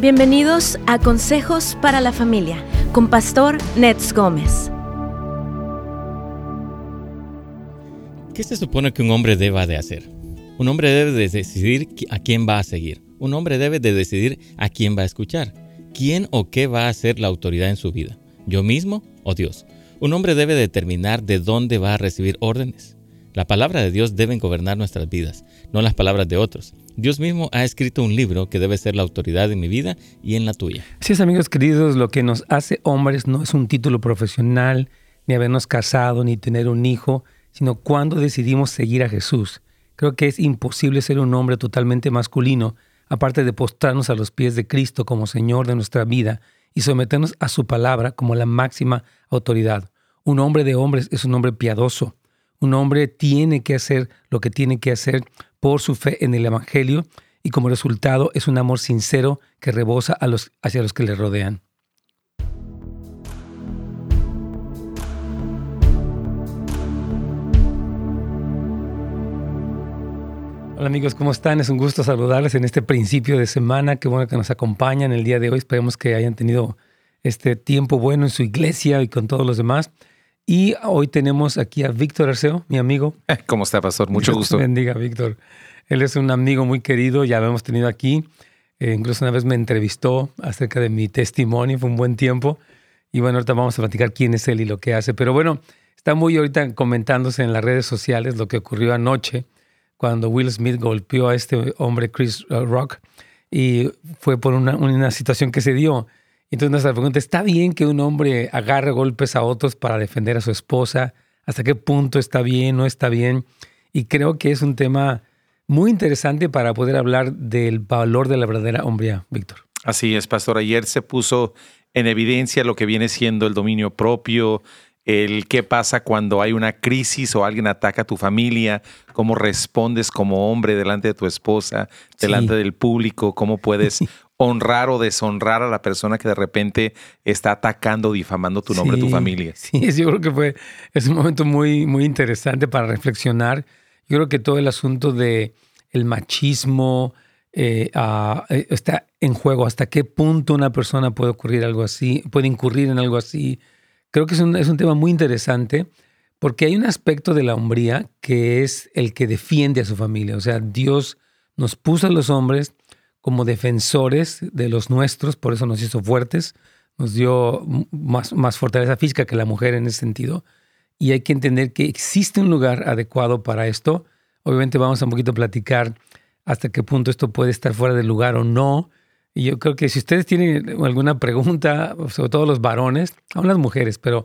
Bienvenidos a Consejos para la Familia con Pastor Nets Gómez. ¿Qué se supone que un hombre deba de hacer? Un hombre debe de decidir a quién va a seguir. Un hombre debe de decidir a quién va a escuchar. ¿Quién o qué va a ser la autoridad en su vida? ¿Yo mismo o Dios? Un hombre debe determinar de dónde va a recibir órdenes. La palabra de Dios debe gobernar nuestras vidas, no las palabras de otros. Dios mismo ha escrito un libro que debe ser la autoridad en mi vida y en la tuya. Así es, amigos queridos, lo que nos hace hombres no es un título profesional, ni habernos casado, ni tener un hijo, sino cuando decidimos seguir a Jesús. Creo que es imposible ser un hombre totalmente masculino, aparte de postrarnos a los pies de Cristo como Señor de nuestra vida y someternos a su palabra como la máxima autoridad. Un hombre de hombres es un hombre piadoso. Un hombre tiene que hacer lo que tiene que hacer por su fe en el Evangelio y como resultado es un amor sincero que rebosa a los, hacia los que le rodean. Hola amigos, ¿cómo están? Es un gusto saludarles en este principio de semana. Qué bueno que nos acompañan el día de hoy. Esperemos que hayan tenido este tiempo bueno en su iglesia y con todos los demás. Y hoy tenemos aquí a Víctor Arceo, mi amigo. ¿Cómo está, pastor? Mucho Dios gusto. Bendiga, Víctor. Él es un amigo muy querido, ya lo hemos tenido aquí. Eh, incluso una vez me entrevistó acerca de mi testimonio, fue un buen tiempo. Y bueno, ahorita vamos a platicar quién es él y lo que hace. Pero bueno, está muy ahorita comentándose en las redes sociales lo que ocurrió anoche cuando Will Smith golpeó a este hombre, Chris uh, Rock, y fue por una, una situación que se dio. Entonces nuestra pregunta, ¿está bien que un hombre agarre golpes a otros para defender a su esposa? ¿Hasta qué punto está bien, no está bien? Y creo que es un tema muy interesante para poder hablar del valor de la verdadera hombría, Víctor. Así es, pastor. Ayer se puso en evidencia lo que viene siendo el dominio propio, el qué pasa cuando hay una crisis o alguien ataca a tu familia, cómo respondes como hombre delante de tu esposa, delante Sí. del público, cómo puedes honrar o deshonrar a la persona que de repente está atacando o difamando tu nombre, tu familia. Sí, es- yo creo que fue, es un momento muy, muy interesante para reflexionar. Yo creo que todo el asunto de el machismo eh, eh, está en juego. ¿Hasta qué punto una persona puede ocurrir algo así, puede incurrir en algo así? Creo que es un, es un tema muy interesante porque hay un aspecto de la hombría que es el que defiende a su familia. O sea, Dios nos puso a los hombres como defensores de los nuestros, por eso nos hizo fuertes, nos dio más, más fortaleza física que la mujer en ese sentido. Y hay que entender que existe un lugar adecuado para esto. Obviamente vamos a un poquito platicar hasta qué punto esto puede estar fuera del lugar o no. Y yo creo que si ustedes tienen alguna pregunta, sobre todo los varones, aún las mujeres, pero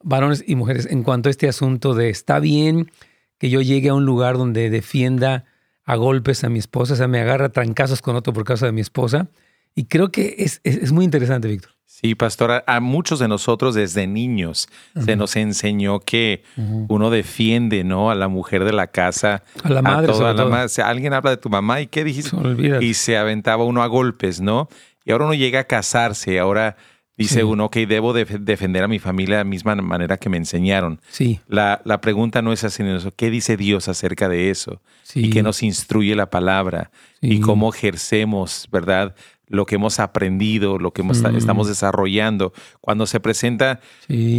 varones y mujeres, en cuanto a este asunto de está bien que yo llegue a un lugar donde defienda a golpes a mi esposa, o sea, me agarra a trancazos con otro por causa de mi esposa. Y creo que es, es, es muy interesante, Víctor. Sí, pastora, a muchos de nosotros desde niños se nos enseñó que uno defiende, ¿no? A la mujer de la casa. A la madre, toda sobre la todo. madre. Si alguien habla de tu mamá y qué dijiste. Olvídate. Y se aventaba uno a golpes, ¿no? Y ahora uno llega a casarse, ahora dice Sí. uno, ok, debo def- defender a mi familia de la misma manera que me enseñaron. Sí, La, la pregunta no es así, ¿qué dice Dios acerca de eso? sí. Y qué nos instruye la palabra Sí. y cómo ejercemos, ¿verdad? Lo que hemos aprendido, lo que hemos- Mm. estamos desarrollando. Cuando se presenta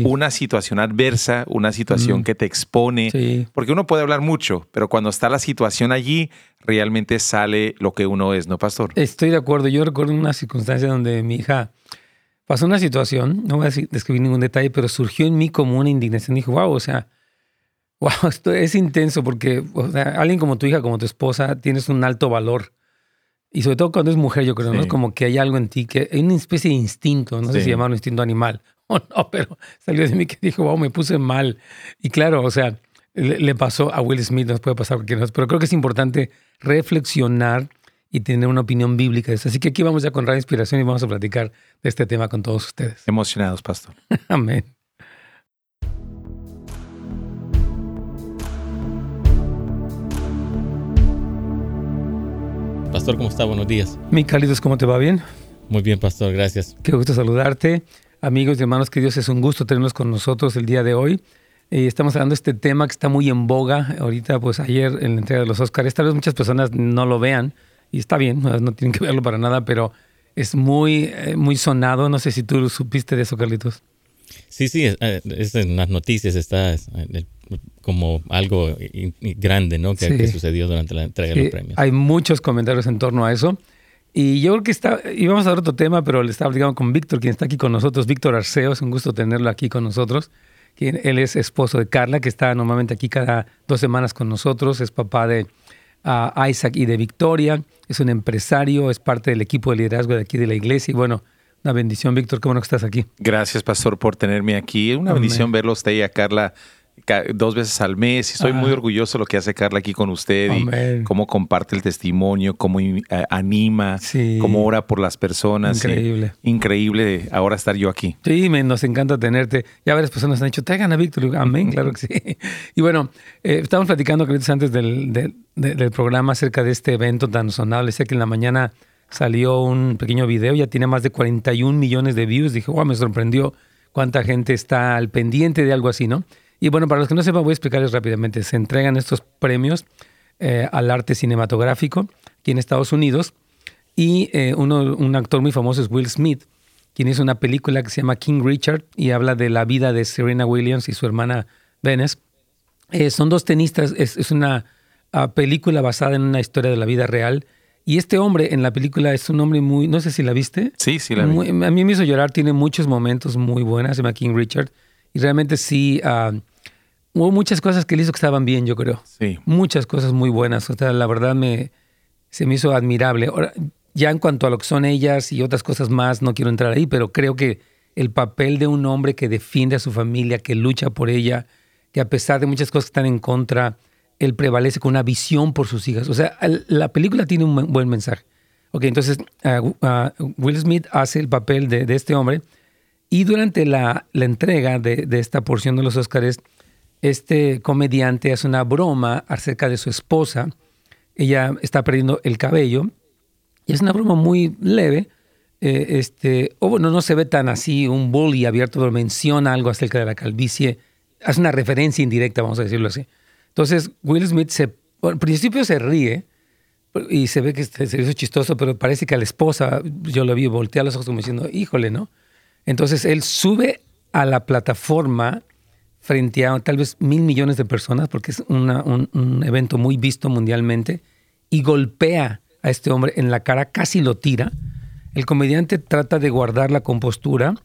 una situación adversa, una situación Mm. que te expone, sí. porque uno puede hablar mucho, pero cuando está la situación allí, realmente sale lo que uno es, ¿no, pastor? Estoy de acuerdo. Yo recuerdo una circunstancia donde mi hija pasó una situación, no voy a describir ningún detalle, pero surgió en mí como una indignación. Dije, wow, o sea, wow, esto es intenso porque o sea, alguien como tu hija, como tu esposa, tienes un alto valor. Y sobre todo cuando es mujer, yo creo, ¿no? Sí. Como que hay algo en ti, que hay una especie de instinto, no sé Sí. si llamarlo instinto animal o no, pero salió de mí que dijo, wow, me puse mal. Y claro, o sea, le, le pasó a Will Smith, nos puede pasar a cualquiera, pero creo que es importante reflexionar y tener una opinión bíblica de eso. Así que aquí vamos ya con Radio Inspiración y vamos a platicar de este tema con todos ustedes. Emocionados, pastor. Amén. Pastor, ¿cómo está? Buenos días. Mi cálidos, ¿cómo te va? ¿Bien? Muy bien, pastor, gracias. Qué gusto saludarte. Amigos y hermanos, que Dios es un gusto tenerlos con nosotros el día de hoy. Eh, estamos hablando de este tema que está muy en boga. Ahorita, pues ayer en la entrega de los Oscars, tal vez muchas personas no lo vean y está bien, no, tienen que verlo para nada, pero es muy, eh, muy sonado. No sé si tú supiste de eso, Carlitos. Sí, sí, es, en las noticias está como algo grande, ¿no? Que, sucedió durante la entrega de los premios. Hay muchos comentarios en torno a eso. Y yo creo que está, íbamos a dar otro tema, pero le estaba hablando con Víctor, quien está aquí con nosotros, Víctor Arceo, es un gusto tenerlo aquí con nosotros. Quien, él es esposo de Carla, que está normalmente aquí cada dos semanas con nosotros, es papá de Isaac y de Victoria, es un empresario, es parte del equipo de liderazgo de aquí de la iglesia y bueno, una bendición, Víctor, qué bueno que estás aquí. Gracias, pastor, por tenerme aquí. Una bendición verlo usted y a Carla dos veces al mes y estoy muy orgulloso de lo que hace Carla aquí con usted y cómo comparte el testimonio, cómo eh, anima, cómo ora por las personas. Increíble. increíble ahora estar yo aquí. Sí, nos encanta tenerte. Ya varias personas han dicho, traigan a Víctor. Amén, claro que sí. Y bueno, eh, estábamos platicando antes del, del, programa acerca de este evento tan sonable. Sé que en la mañana salió un pequeño video, ya tiene más de 41 millones de views. Dije, wow, me sorprendió cuánta gente está al pendiente de algo así, ¿no? Y bueno, para los que no sepan, voy a explicarles rápidamente. Se entregan estos premios eh, al arte cinematográfico aquí en Estados Unidos. Y eh, uno, un actor muy famoso es Will Smith, quien hizo una película que se llama King Richard y habla de la vida de Serena Williams y su hermana Venus. Eh, son dos tenistas, es, una ah, película basada en una historia de la vida real. Y este hombre en la película es un hombre muy, no sé si la viste. Sí, sí la vi. a mí me hizo llorar, tiene muchos momentos muy buenos, se llama King Richard. Y realmente sí, ah, hubo muchas cosas que él hizo que estaban bien, yo creo. Sí. Muchas cosas muy buenas. O sea, la verdad me, se me hizo admirable. Ahora, ya en cuanto a lo que son ellas y otras cosas más, no quiero entrar ahí, pero creo que el papel de un hombre que defiende a su familia, que lucha por ella, que a pesar de muchas cosas que están en contra, él prevalece con una visión por sus hijas. O sea, la película tiene un buen mensaje. Ok, entonces uh, uh, Will Smith hace el papel de, de este hombre y durante la, la entrega de, de, esta porción de los Óscares, este comediante hace una broma acerca de su esposa. Ella está perdiendo el cabello y es una broma muy leve. Eh, este, o bueno, no se ve tan así, un bully abierto, pero menciona algo acerca de la calvicie. Hace una referencia indirecta, vamos a decirlo así. Entonces, Will Smith se, al principio se ríe y se ve que se hizo chistoso, pero parece que a la esposa, yo lo vi, voltea los ojos como diciendo, híjole, ¿no? Entonces él sube a la plataforma frente a tal vez mil millones de personas, porque es un, evento muy visto mundialmente, y golpea a este hombre en la cara, casi lo tira. El comediante trata de guardar la compostura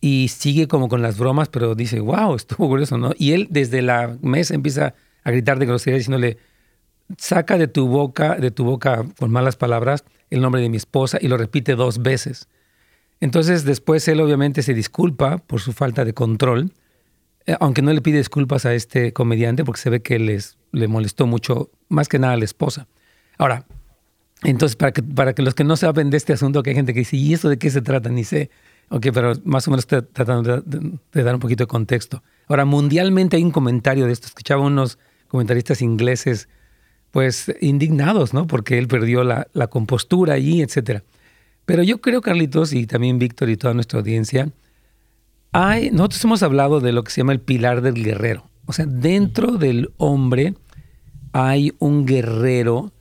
y sigue como con las bromas, pero dice, wow, estuvo grueso, ¿no? Y él desde la mesa empieza a gritar de grosería diciéndole, saca de tu boca, de tu boca con malas palabras, el nombre de mi esposa y lo repite dos veces. Entonces después él obviamente se disculpa por su falta de control, eh, aunque no le pide disculpas a este comediante porque se ve que les, le molestó mucho, más que nada a la esposa. Ahora, entonces para que, para que los que no saben de este asunto, que hay gente que dice, ¿y eso de qué se trata? Ni sé. Ok, pero más o menos tratando de, dar un poquito de contexto. Ahora, mundialmente hay un comentario de esto. Escuchaba unos comentaristas ingleses, pues indignados, ¿no? Porque él perdió la, la compostura allí, etcétera. Pero yo creo, Carlitos, y también Víctor y toda nuestra audiencia, hay, nosotros hemos hablado de lo que se llama el pilar del guerrero. O sea, dentro del hombre hay un guerrero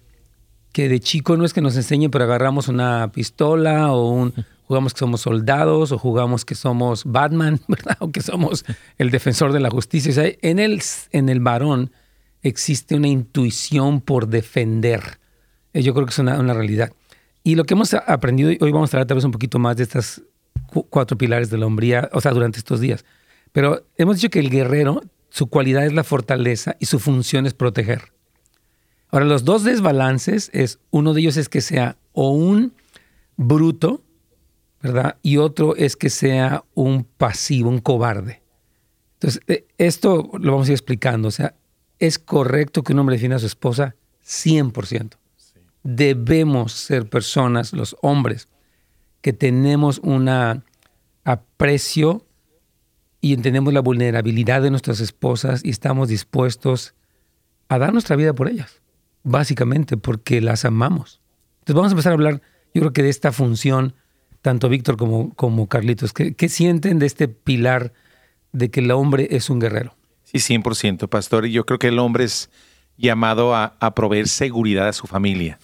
que de chico no es que nos enseñe, pero agarramos una pistola o un, jugamos que somos soldados o jugamos que somos Batman, ¿verdad? O que somos el defensor de la justicia. O sea, en el, en el varón existe una intuición por defender. Yo creo que es una, una realidad. Y lo que hemos aprendido, hoy vamos a hablar tal vez un poquito más de estas cuatro pilares de la hombría, o sea, durante estos días. Pero hemos dicho que el guerrero, su cualidad es la fortaleza y su función es proteger. Ahora, los dos desbalances es, uno de ellos es que sea o un bruto, ¿verdad? Y otro es que sea un pasivo, un cobarde. Entonces, eh, esto lo vamos a ir explicando. O sea, es correcto que un hombre defina a su esposa 100% debemos ser personas, los hombres, que tenemos un aprecio y entendemos la vulnerabilidad de nuestras esposas y estamos dispuestos a dar nuestra vida por ellas, básicamente porque las amamos. Entonces vamos a empezar a hablar, yo creo que de esta función, tanto Víctor como, como Carlitos, ¿qué, ¿qué, sienten de este pilar de que el hombre es un guerrero? Sí, 100%, pastor. Y yo creo que el hombre es llamado a, proveer seguridad a su familia.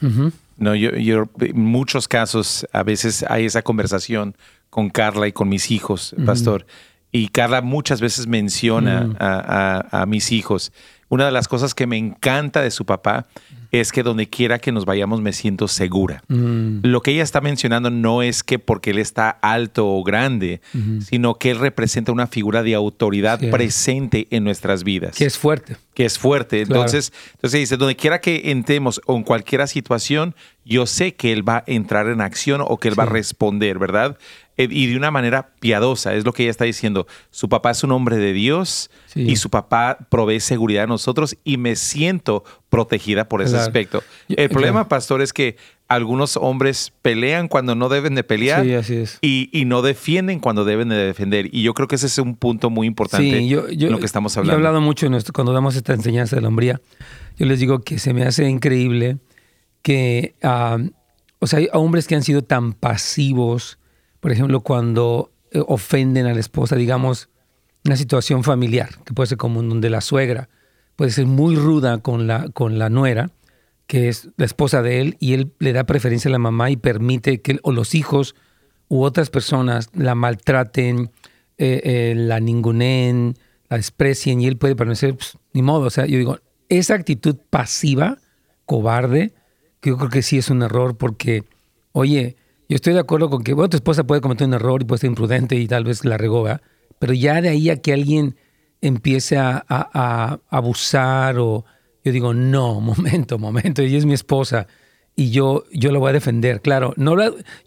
No, yo, yo, en muchos casos, a veces hay esa conversación con Carla y con mis hijos, pastor. Y Carla muchas veces menciona a, mis hijos. Una de las cosas que me encanta de su papá es que donde quiera que nos vayamos me siento segura. Mm. Lo que ella está mencionando no es que porque él está alto o grande, sino que él representa una figura de autoridad presente en nuestras vidas. Que es fuerte. Que es fuerte. Entonces, entonces dice, donde quiera que entremos o en cualquier situación, yo sé que él va a entrar en acción o que él va a responder, ¿verdad? Eh, y de una manera piadosa, es lo que ella está diciendo. Su papá es un hombre de Dios y su papá provee seguridad a nosotros y me siento protegida por ese aspecto. El problema, pastor, es que algunos hombres pelean cuando no deben de pelear Y, no defienden cuando deben de defender. Y yo creo que ese es un punto muy importante en lo que estamos hablando. Yo he hablado mucho en esto, cuando damos esta enseñanza de la hombría. Yo les digo que se me hace increíble que, ah, o sea, hay hombres que han sido tan pasivos por ejemplo, cuando eh, ofenden a la esposa, digamos, una situación familiar, que puede ser como donde la suegra puede ser muy ruda con la, con la nuera, que es la esposa de él, y él le da preferencia a la mamá y permite que o los hijos u otras personas la maltraten, eh, eh, la ningunen, la desprecien, y él puede permanecer, pues, ni modo. O sea, yo digo, esa actitud pasiva, cobarde, que yo creo que sí es un error porque, oye, yo estoy de acuerdo con que, bueno, tu esposa puede cometer un error y puede ser imprudente y tal vez la regó, pero ya de ahí a que alguien empiece a, abusar o yo digo, no, momento, momento, ella es mi esposa y yo, yo la voy a defender. Claro, no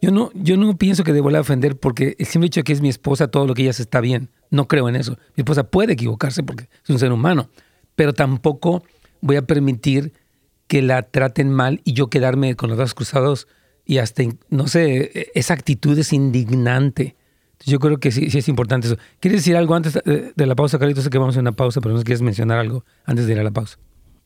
yo, no, yo no pienso que debo la defender porque el simple que es mi esposa, todo lo que ella hace está bien. No creo en eso. Mi esposa puede equivocarse porque es un ser humano, pero tampoco voy a permitir que la traten mal y yo quedarme con los brazos cruzados y hasta, no sé, e, esa actitud es indignante. Yo creo que sí, sí es importante eso. ¿Quieres decir algo antes de la pausa, Carlitos? Sé que vamos a una pausa, pero no quieres mencionar algo antes de ir a la pausa.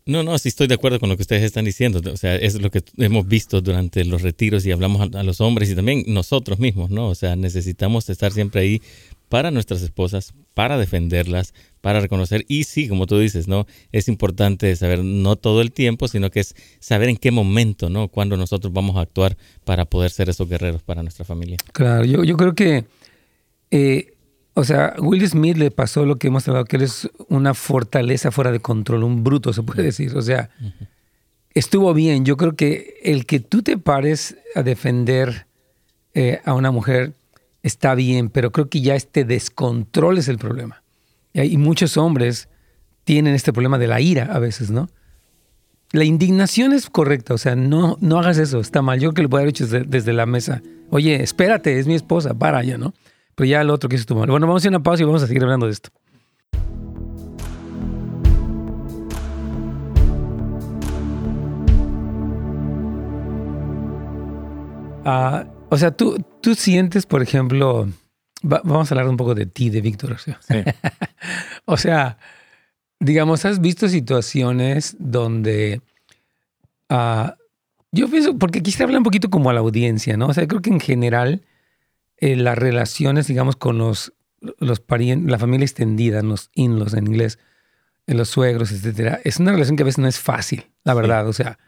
No, no, sí estoy de acuerdo con lo que ustedes están diciendo. O sea, es lo que hemos visto durante los retiros y hablamos a, los hombres y también nosotros mismos, ¿no? O sea, necesitamos estar siempre ahí para nuestras esposas, para defenderlas, para reconocer. Y sí, como tú dices, ¿no? Es importante saber no todo el tiempo, sino que es saber en qué momento, ¿no? Cuando nosotros vamos a actuar para poder ser esos guerreros para nuestra familia. Claro, yo, yo creo que, eh, o sea, Will Smith le pasó lo que hemos hablado, que él es una fortaleza fuera de control, un bruto, se puede decir. O sea, estuvo bien. Yo creo que el que tú te pares a defender eh, a una mujer está bien, pero creo que ya este descontrol es el problema. Y muchos hombres tienen este problema de la ira a veces, ¿no? La indignación es correcta, o sea, no, no hagas eso, está mal. Yo creo que lo puedo haber hecho desde, la mesa. Oye, espérate, es mi esposa, para ya, ¿no? Pero ya el otro que tu mal. Bueno, vamos a a una pausa y vamos a seguir hablando de esto. Ah, o sea, tú, tú sientes, por ejemplo, vamos a hablar un poco de ti, de Víctor. O sea, digamos, has visto situaciones donde ah, yo pienso, porque quisiera hablar un poquito como a la audiencia, ¿no? O sea, creo que en general eh, las relaciones, digamos, con los, los parientes, la familia extendida, los in-laws en inglés, eh, los suegros, etcétera, es una relación que a veces no es fácil, la verdad. O sea,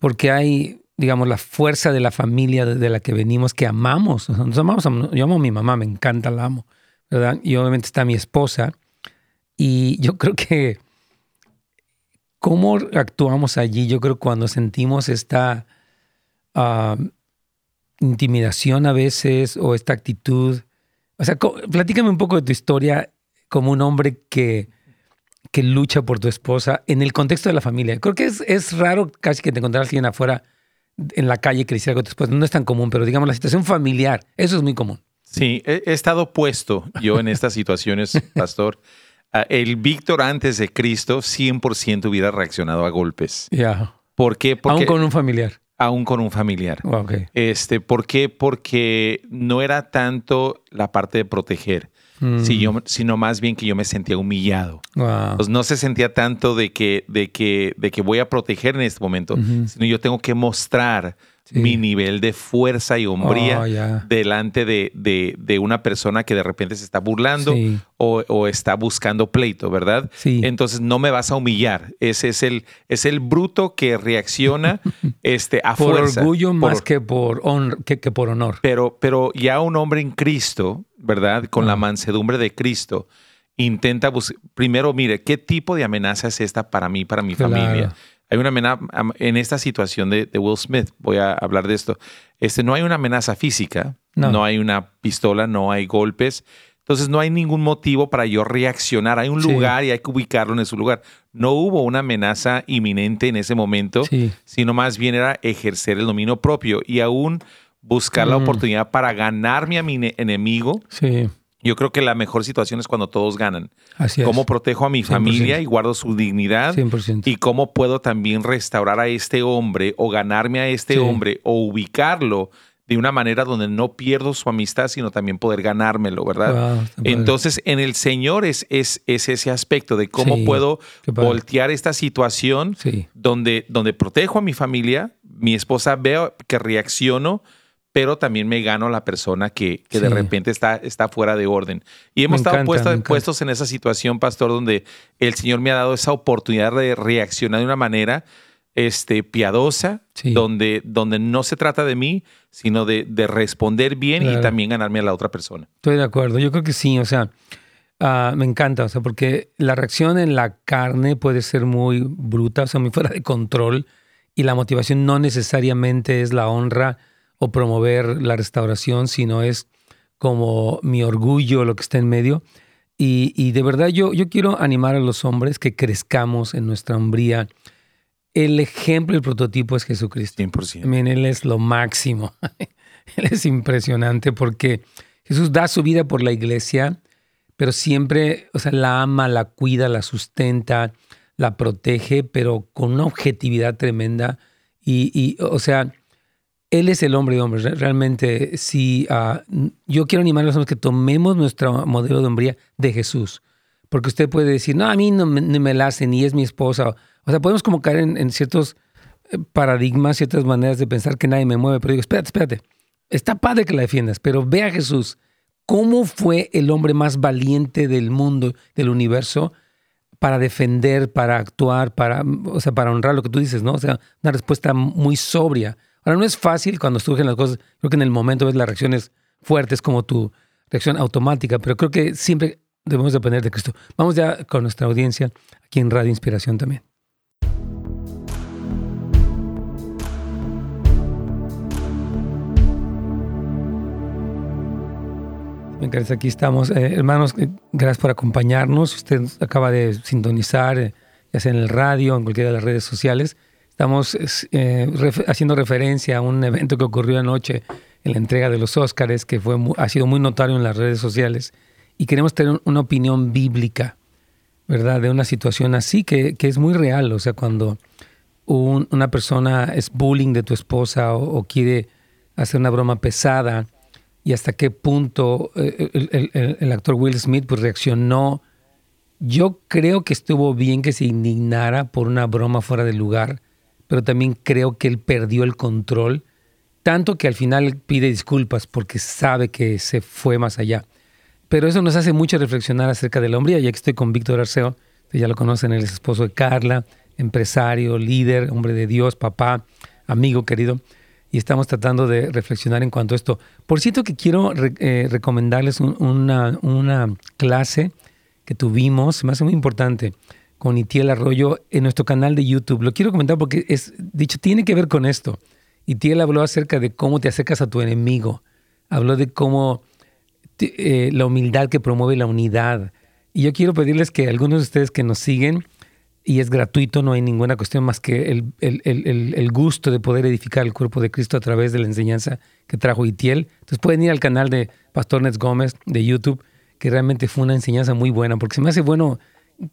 porque hay digamos, la fuerza de la familia de la que venimos, que amamos. Nos amamos, yo amo a mi mamá, me encanta, la amo, ¿verdad? Y obviamente está mi esposa. Y yo creo que, ¿cómo actuamos allí? Yo creo cuando sentimos esta ah, intimidación a veces o esta actitud. O sea, platícame un poco de tu historia como un hombre que, que lucha por tu esposa en el contexto de la familia. Creo que es, es raro casi que te encontrarás alguien afuera en la calle que le hiciera algo después. No es tan común, pero digamos la situación familiar, eso es muy común. Sí, he, estado puesto yo en estas situaciones, pastor. Ah, el Víctor antes de Cristo 100% hubiera reaccionado a golpes. Ya. ¿Por qué? Porque, aún con un familiar. Aún con un familiar. Oh, este, ¿Por qué? Porque no era tanto la parte de proteger, mm. sino más bien que yo me sentía humillado. Pues no se sentía tanto de que, de, que, de que voy a proteger en este momento, sino yo tengo que mostrar mi nivel de fuerza y hombría Oh, delante de, de- de una persona que de repente se está burlando Sí. o, o está buscando pleito, ¿verdad? Sí. Entonces no me vas a humillar. Ese es el, es el bruto que reacciona este, a Por fuerza. orgullo más Por- que por, honor, que, que por honor. pero, pero ya un hombre en Cristo, ¿verdad? Con la mansedumbre de Cristo, intenta buscar, primero, mire, ¿qué tipo de amenaza es esta para mí, para mi Claro. familia? Hay una amenaza en esta situación de, de Will Smith, voy a hablar de esto. Este, no hay una amenaza física, No. no. hay una pistola, no hay golpes. Entonces no hay ningún motivo para yo reaccionar. Hay un Sí. lugar y hay que ubicarlo en su lugar. No hubo una amenaza inminente en ese momento, Sí. sino más bien era ejercer el dominio propio y aún buscar la Mm. oportunidad para ganarme a mi ne- enemigo. Sí, Yo creo que la mejor situación es cuando todos ganan. así es. Cómo protejo a mi 100%. familia y guardo su dignidad 100%. y cómo puedo también restaurar a este hombre o ganarme a este Sí. hombre o ubicarlo de una manera donde no pierdo su amistad, sino también poder ganármelo, ¿verdad? Wow, padre. Entonces, en el Señor es, es, es ese aspecto de cómo Sí, puedo voltear esta situación Sí. donde, donde protejo a mi familia, mi esposa veo que reacciono, pero también me gano a la persona que, que de repente está, está fuera de orden. Y hemos Me estado encanta, puestos en esa situación, pastor, donde el Señor me ha dado esa oportunidad de reaccionar de una manera este, piadosa, Sí. donde, donde no se trata de mí, sino de, de responder bien Claro. y también ganarme a la otra persona. Estoy de acuerdo. Yo creo que sí, o sea, ah, me encanta, o sea, porque la reacción en la carne puede ser muy bruta, o sea, muy fuera de control, y la motivación no necesariamente es la honra o promover la restauración, sino es como mi orgullo, lo que está en medio. Y, y de verdad yo, yo quiero animar a los hombres que crezcamos en nuestra hombría. El ejemplo, el prototipo es Jesucristo. 100%. Amén, Él es lo máximo. Él es impresionante porque Jesús da su vida por la iglesia, pero siempre, o sea, la ama, la cuida, la sustenta, la protege, pero con una objetividad tremenda. Y, y, o sea, Él es el hombre de hombres. Re- Realmente, sí, ah, yo quiero animar a los hombres que tomemos nuestro modelo de hombría de Jesús. Porque usted puede decir, no, a mí no me la hace, ni es mi esposa. O sea, podemos como caer en, en ciertos eh, paradigmas, ciertas maneras de pensar que nadie me mueve. Pero digo, espérate, espérate. Está padre que la defiendas, pero ve a Jesús. ¿Cómo fue el hombre más valiente del mundo, del universo, para defender, para actuar, para, o sea, para honrar lo que tú dices, ¿no? O sea, una respuesta muy sobria. Ahora, no es fácil cuando surgen las cosas. Creo que en el momento ves las reacciones fuertes como tu reacción automática, pero creo que siempre debemos depender de Cristo. Vamos ya con nuestra audiencia aquí en Radio Inspiración también. Aquí estamos. Eh, hermanos, eh, gracias por acompañarnos. Usted acaba de sintonizar, eh, ya sea en el radio, en cualquiera de las redes sociales. Estamos es, eh, haciendo referencia a un evento que ocurrió anoche en la entrega de los Óscares, que fue ha sido muy notario en las redes sociales. Y queremos tener una opinión bíblica, ¿verdad? De una situación así que, que es muy real. O sea, cuando un- una persona es bullying de tu esposa o, quiere hacer una broma pesada y hasta qué punto eh, el actor Will Smith pues reaccionó. Yo creo que estuvo bien que se indignara por una broma fuera de lugar, pero también creo que él perdió el control, tanto que al final pide disculpas porque sabe que se fue más allá. Pero eso nos hace mucho reflexionar acerca de la hombría, ya que estoy con Víctor Arceo, que ya lo conocen, él es esposo de Carla, empresario, líder, hombre de Dios, papá, amigo querido, y estamos tratando de reflexionar en cuanto a esto. Por cierto que quiero eh, recomendarles un- una, una clase que tuvimos, se me hace muy importante, con Itiel Arroyo en nuestro canal de YouTube. Lo quiero comentar porque es, dicho, tiene que ver con esto. Itiel habló acerca de cómo te acercas a tu enemigo. Habló de cómo eh, la humildad que promueve la unidad. Y yo quiero pedirles que algunos de ustedes que nos siguen, y es gratuito, no hay ninguna cuestión más que el, el- el- el- el gusto de poder edificar el cuerpo de Cristo a través de la enseñanza que trajo Itiel. Entonces pueden ir al canal de Pastor Nets Gómez de YouTube, que realmente fue una enseñanza muy buena, porque se me hace bueno.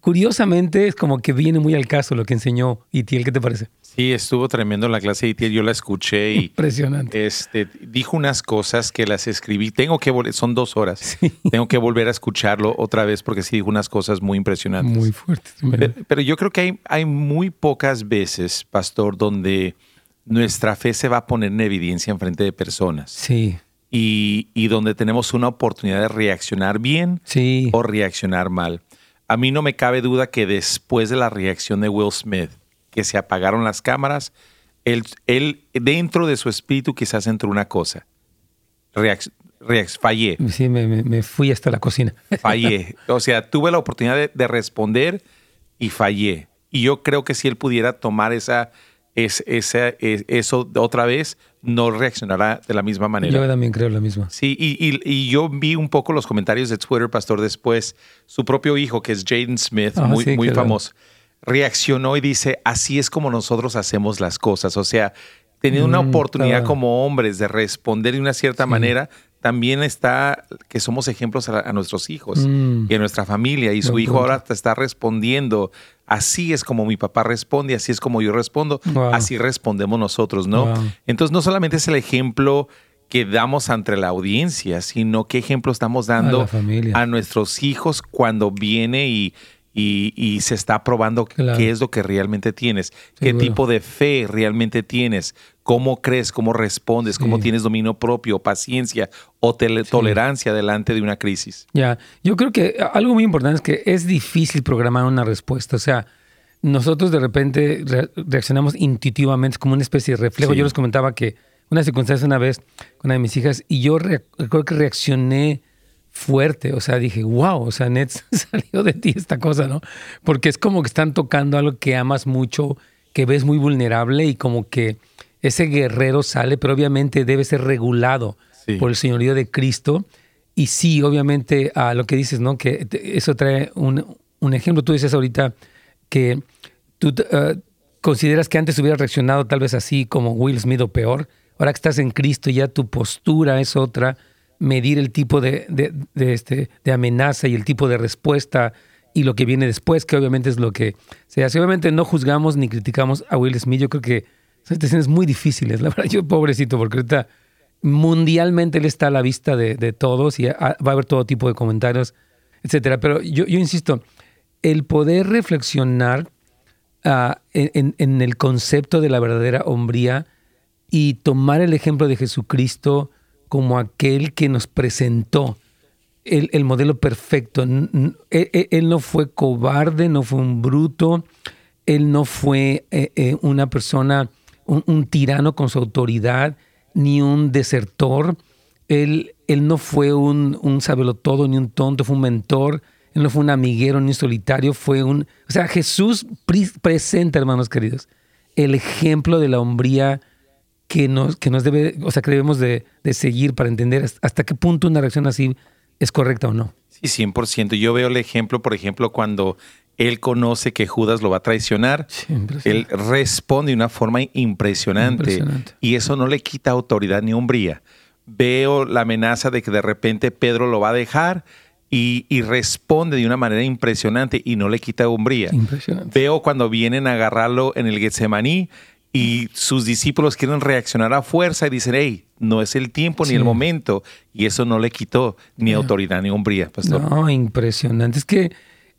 Curiosamente, es como que viene muy al caso lo que enseñó Itiel. ¿Qué te parece? Sí, estuvo tremendo la clase de Itiel. Yo la escuché y Impresionante. este, dijo unas cosas que las escribí. Tengo que volver, son dos horas. Sí. Tengo que volver a escucharlo otra vez porque sí dijo unas cosas muy impresionantes. Muy fuerte. Pero, pero yo creo que hay, hay muy pocas veces, pastor, donde nuestra fe se va a poner en evidencia en frente de personas. Sí. Y, y donde tenemos una oportunidad de reaccionar bien Sí. o reaccionar mal. A mí no me cabe duda que después de la reacción de Will Smith, que se apagaron las cámaras, él, él dentro de su espíritu quizás entró una cosa. Reac- reac- fallé, Sí, me, me- me fui hasta la cocina. fallé. O sea, tuve la oportunidad de, de responder y fallé. Y yo creo que si él pudiera tomar esa, es, esa, es- eso otra vez, no reaccionará de la misma manera. Yo también creo lo mismo. Sí, y, y- y yo vi un poco los comentarios de Twitter, Pastor, después. Su propio hijo, que es Jaden Smith, Ah, muy, sí, muy claro. famoso, reaccionó y dice, así es como nosotros hacemos las cosas. O sea, teniendo una Mm, oportunidad claro. como hombres de responder de una cierta Sí. manera, también está que somos ejemplos a, a nuestros hijos Mm. y a nuestra familia. Y su hijo ahora te está respondiendo. Así es como mi papá responde, así es como yo respondo, Wow. así respondemos nosotros, ¿no? Wow. Entonces, no solamente es el ejemplo que damos ante la audiencia, sino qué ejemplo estamos dando A a nuestros hijos cuando viene y, y- y se está probando Claro. qué es lo que realmente tienes, qué tipo de fe realmente tienes, cómo crees, cómo respondes, cómo Sí. tienes dominio propio, paciencia o tele- tolerancia delante de una crisis. Ya, yo creo que algo muy importante es que es difícil programar una respuesta. O sea, nosotros de repente re- reaccionamos intuitivamente, es como una especie de reflejo. Sí. Yo les comentaba que una circunstancia una vez con una de mis hijas y yo re- recuerdo que reaccioné fuerte. O sea, dije, wow, o sea, Ned, salió de ti esta cosa, ¿no? Porque es como que están tocando algo que amas mucho, que ves muy vulnerable y como que ese guerrero sale, pero obviamente debe ser regulado Sí. por el señorío de Cristo. Y sí, obviamente, a lo que dices, ¿no? Que te- eso trae un, un ejemplo. Tú dices ahorita que tú eh, consideras que antes hubieras reaccionado tal vez así como Will Smith o peor. Ahora que estás en Cristo, ya tu postura es otra. Medir el tipo de, de- de este, de amenaza y el tipo de respuesta y lo que viene después, que obviamente es lo que se hace. Obviamente no juzgamos ni criticamos a Will Smith. Yo creo que son situaciones muy difíciles. La verdad, yo pobrecito, porque ahorita mundialmente él está a la vista de, todos y va a haber todo tipo de comentarios, etcétera. Pero yo, insisto, el poder reflexionar ah, en, el concepto de la verdadera hombría y tomar el ejemplo de Jesucristo como aquel que nos presentó el, el modelo perfecto. Él, él- él no fue cobarde, no fue un bruto, él no fue eh, eh, una persona, un, tirano con su autoridad, ni un desertor. Él, él no fue un, un sabelotodo ni un tonto, fue un mentor. Él no fue un amiguero ni un solitario, fue un... O sea, Jesús presenta, hermanos queridos, el ejemplo de la hombría que nos, que nos debe, o sea, que debemos de, de seguir para entender hasta qué punto una reacción así es correcta o no. Sí, 100%. Yo veo el ejemplo, por ejemplo, cuando él conoce que Judas lo va a traicionar. Él responde de una forma impresionante, Impresionante. y eso no le quita autoridad ni hombría. Veo la amenaza de que de repente Pedro lo va a dejar y, y responde de una manera impresionante y no le quita hombría. Impresionante. Veo cuando vienen a agarrarlo en el Getsemaní y sus discípulos quieren reaccionar a fuerza y dicen, hey, no es el tiempo ni Sí. el momento. Y eso no le quitó ni autoridad ni hombría, pastor. No, impresionante. Es que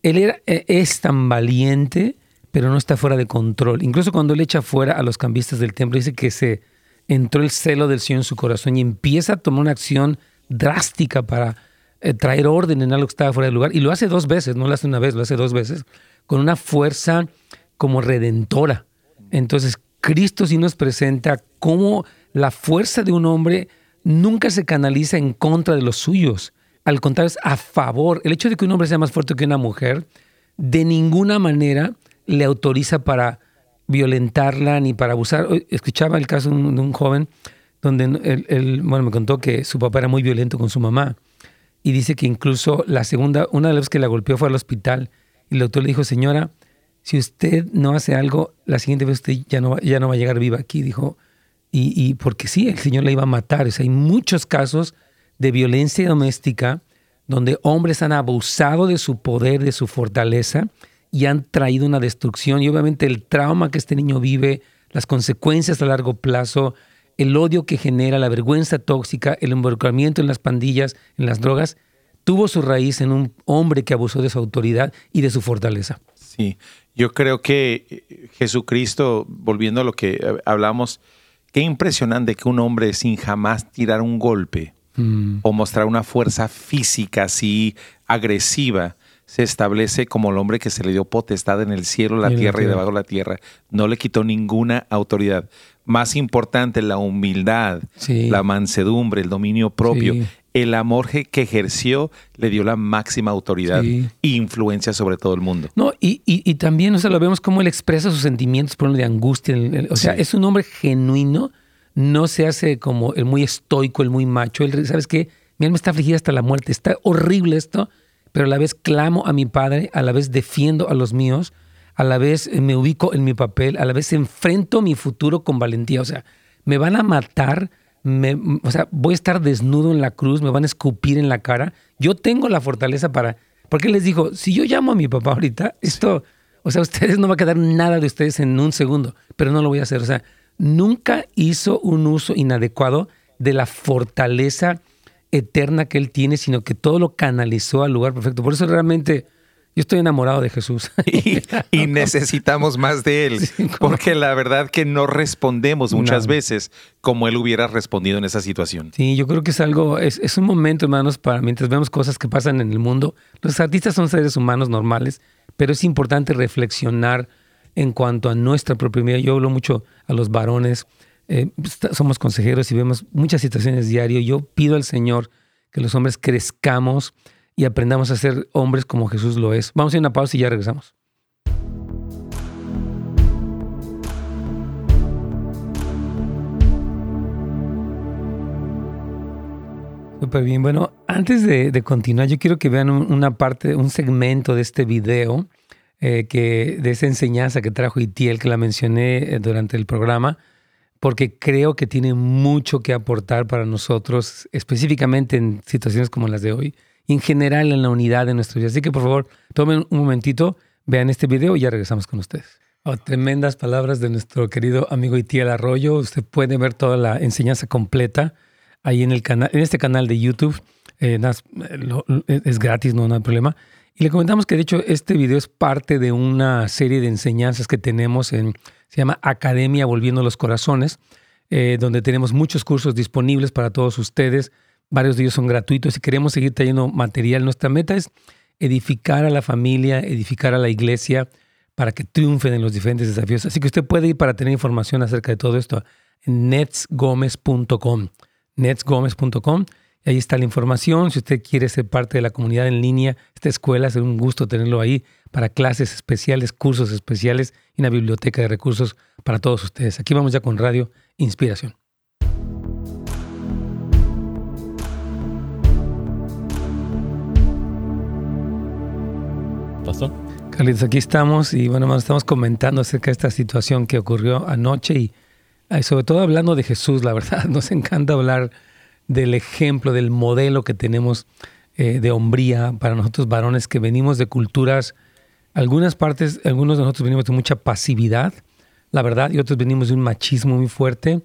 él era, e- es tan valiente, pero no está fuera de control. Incluso cuando él echa fuera a los cambistas del templo, dice que se entró el celo del Señor en su corazón y empieza a tomar una acción drástica para eh, traer orden en algo que estaba fuera de lugar. Y lo hace dos veces, no lo hace una vez, lo hace dos veces, con una fuerza como redentora. Entonces, Cristo sí nos presenta cómo la fuerza de un hombre nunca se canaliza en contra de los suyos. Al contrario, es a favor. El hecho de que un hombre sea más fuerte que una mujer, de ninguna manera le autoriza para violentarla ni para abusar. Escuchaba el caso de un, joven donde él, bueno, me contó que su papá era muy violento con su mamá y dice que incluso la segunda, una de las veces que la golpeó fue al hospital y el doctor le dijo, señora, si usted no hace algo, la siguiente vez usted ya no, va- ya no va a llegar viva aquí, dijo. Y, y porque sí, el Señor la iba a matar. O sea, hay muchos casos de violencia doméstica donde hombres han abusado de su poder, de su fortaleza y han traído una destrucción. Y obviamente el trauma que este niño vive, las consecuencias a largo plazo, el odio que genera, la vergüenza tóxica, el involucramiento en las pandillas, en las drogas, tuvo su raíz en un hombre que abusó de su autoridad y de su fortaleza. Sí, yo creo que eh, Jesucristo, volviendo a lo que eh, hablamos, qué impresionante que un hombre sin jamás tirar un golpe Mm. o mostrar una fuerza física así agresiva se establece como el hombre que se le dio potestad en el cielo, la Y en la tierra y debajo de la tierra. No le quitó ninguna autoridad. Más importante, la humildad, Sí. la mansedumbre, el dominio propio. Sí. El amor que ejerció le dio la máxima autoridad Sí. e influencia sobre todo el mundo. No, y, y, y también, o sea, lo vemos como él expresa sus sentimientos, por ejemplo, de angustia. O sea, es un hombre genuino, no se hace como el muy estoico, el muy macho. Él, ¿sabes qué? Mi alma está afligida hasta la muerte. Está horrible esto, pero a la vez clamo a mi padre, a la vez defiendo a los míos, a la vez eh, me ubico en mi papel, a la vez enfrento mi futuro con valentía. O sea, me van a matar, me- o sea, voy a estar desnudo en la cruz, me van a escupir en la cara. Yo tengo la fortaleza para... Porque les dijo, si yo llamo a mi papá ahorita, esto, o sea, ustedes no va a quedar nada de ustedes en un segundo, pero no lo voy a hacer. O sea, nunca hizo un uso inadecuado de la fortaleza eterna que él tiene, sino que todo lo canalizó al lugar perfecto. Por eso realmente yo estoy enamorado de Jesús. y, y necesitamos más de él, porque la verdad que no respondemos muchas No. veces como él hubiera respondido en esa situación. Sí, yo creo que es algo, es, es un momento, hermanos, para mientras vemos cosas que pasan en el mundo. Los artistas son seres humanos normales, pero es importante reflexionar en cuanto a nuestra propia vida. Yo hablo mucho a los varones, eh, está- somos consejeros y vemos muchas situaciones diario. Yo pido al Señor que los hombres crezcamos y aprendamos a ser hombres como Jesús lo es. Vamos a ir a una pausa y ya regresamos. Súper bien. Bueno, antes de, continuar, yo quiero que vean un- una parte, un segmento de este video, eh, que, de esa enseñanza que trajo Itiel, que la mencioné eh, durante el programa, porque creo que tiene mucho que aportar para nosotros, específicamente en situaciones como las de hoy, y en general en la unidad de nuestra vida. Así que por favor, tomen un momentito, vean este video y ya regresamos con ustedes. Oh, tremendas palabras de nuestro querido amigo Itiel Arroyo. Usted puede ver toda la enseñanza completa ahí en el canal, en este canal de YouTube. Eh, eh, es gratis, no, no hay problema. Y le comentamos que de hecho este video es parte de una serie de enseñanzas que tenemos en, se llama Academia Volviendo los Corazones, eh, donde tenemos muchos cursos disponibles para todos ustedes. Varios de ellos son gratuitos y queremos seguir trayendo material. Nuestra meta es edificar a la familia, edificar a la iglesia para que triunfen en los diferentes desafíos. Así que usted puede ir para tener información acerca de todo esto netsgomez.com. netsgomez.com. Y ahí está la información. Si usted quiere ser parte de la comunidad en línea, esta escuela, es un gusto tenerlo ahí para clases especiales, cursos especiales y una biblioteca de recursos para todos ustedes. Aquí vamos ya con Radio Inspiración. Pastor. Carlitos, aquí estamos y bueno, estamos comentando acerca de esta situación que ocurrió anoche y sobre todo hablando de Jesús, la verdad, nos encanta hablar del ejemplo, del modelo que tenemos eh, de hombría para nosotros varones que venimos de culturas, algunas partes, algunos de nosotros venimos de mucha pasividad, la verdad, y otros venimos de un machismo muy fuerte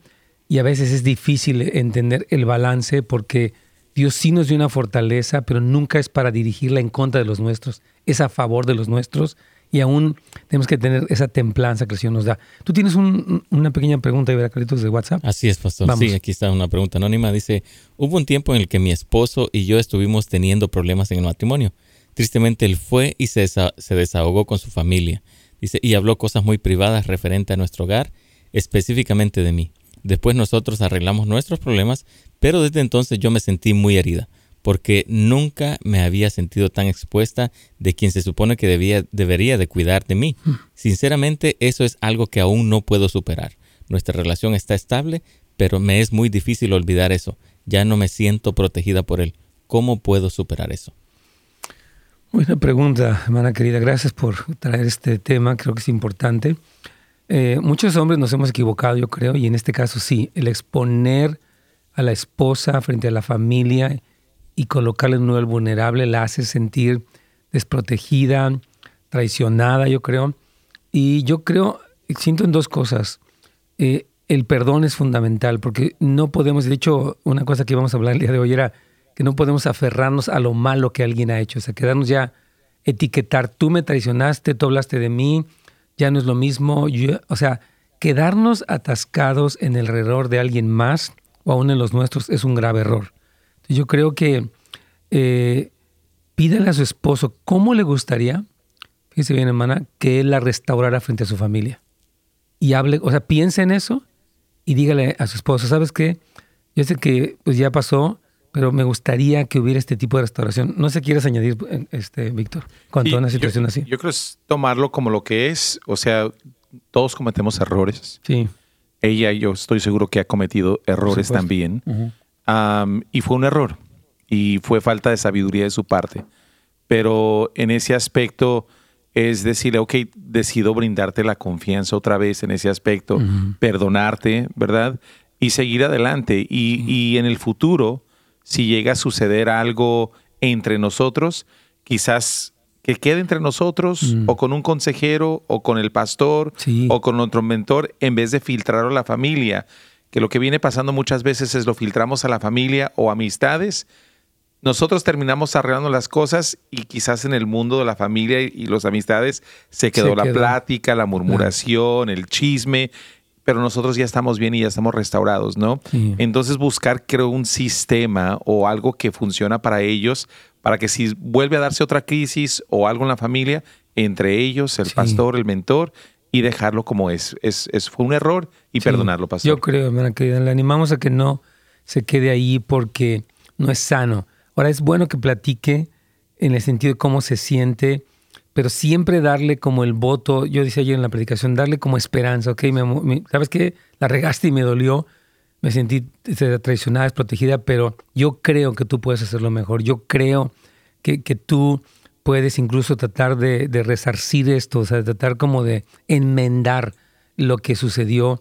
y a veces es difícil entender el balance porque Dios sí nos dio una fortaleza, pero nunca es para dirigirla en contra de los nuestros, es a favor de los nuestros y aún tenemos que tener esa templanza que el Señor nos da. Tú tienes un- una pequeña pregunta, Ibera Carlitos, de WhatsApp. Así es, pastor. Vamos. Sí, aquí está una pregunta anónima. Dice, hubo un tiempo en el que mi esposo y yo estuvimos teniendo problemas en el matrimonio. Tristemente él fue y se, desa- se desahogó con su familia. Dice, y habló cosas muy privadas referente a nuestro hogar, específicamente de mí. Después nosotros arreglamos nuestros problemas, pero desde entonces yo me sentí muy herida, porque nunca me había sentido tan expuesta de quien se supone que debía, debería de cuidar de mí. Sinceramente, eso es algo que aún no puedo superar. Nuestra relación está estable, pero me es muy difícil olvidar eso. Ya no me siento protegida por él. ¿Cómo puedo superar eso? Buena pregunta, hermana querida. Gracias por traer este tema. Creo que es importante. Eh, muchos hombres nos hemos equivocado, yo creo, y en este caso sí. El exponer a la esposa frente a la familia y colocarla en un nivel vulnerable la hace sentir desprotegida, traicionada, yo creo. Y yo creo, siento en dos cosas. Eh, el perdón es fundamental porque no podemos, de hecho, una cosa que íbamos a hablar el día de hoy era que no podemos aferrarnos a lo malo que alguien ha hecho, o sea, quedarnos ya etiquetar, tú me traicionaste, tú hablaste de mí, ya no es lo mismo, o sea, quedarnos atascados en el alrededor de alguien más o aún en los nuestros es un grave error. Yo creo que eh, pídale a su esposo cómo le gustaría, fíjese bien hermana, que él la restaurara frente a su familia. Y hable, o sea, piense en eso y dígale a su esposo, ¿sabes qué? Yo sé que pues ya pasó, pero me gustaría que hubiera este tipo de restauración. No sé, ¿quieres añadir, este, Víctor, cuando una situación así? Yo creo es tomarlo como lo que es, o sea, todos cometemos errores. Sí. Ella, yo estoy seguro que ha cometido errores también. Y fue un error. Y fue falta de sabiduría de su parte. Pero en ese aspecto es decirle, ok, decido brindarte la confianza otra vez en ese aspecto, perdonarte, ¿verdad? Y seguir adelante. Y, y en el futuro, si llega a suceder algo entre nosotros, quizás que quede entre nosotros o con un consejero o con el pastor o con otro mentor en vez de filtrarlo a la familia. Que lo que viene pasando muchas veces es lo filtramos a la familia o amistades. Nosotros terminamos arreglando las cosas y quizás en el mundo de la familia y los amistades se quedó, la plática, la murmuración, el chisme, pero nosotros ya estamos bien y ya estamos restaurados, ¿no? Entonces buscar, creo, un sistema o algo que funciona para ellos para que si vuelve a darse otra crisis o algo en la familia, entre ellos, el pastor, el mentor, y dejarlo como es. es, fue un error y perdonarlo, pastor. Yo creo, hermana querida, le animamos a que no se quede ahí porque no es sano. Ahora es bueno que platique en el sentido de cómo se siente, pero siempre darle como el voto, yo decía ayer en la predicación, darle como esperanza, ok, ¿sabes qué? La regaste y me dolió, me sentí este, traicionada, desprotegida, pero yo creo que tú puedes hacerlo mejor. Yo creo que, que tú puedes incluso tratar de, de, resarcir esto, o sea, tratar como de enmendar lo que sucedió.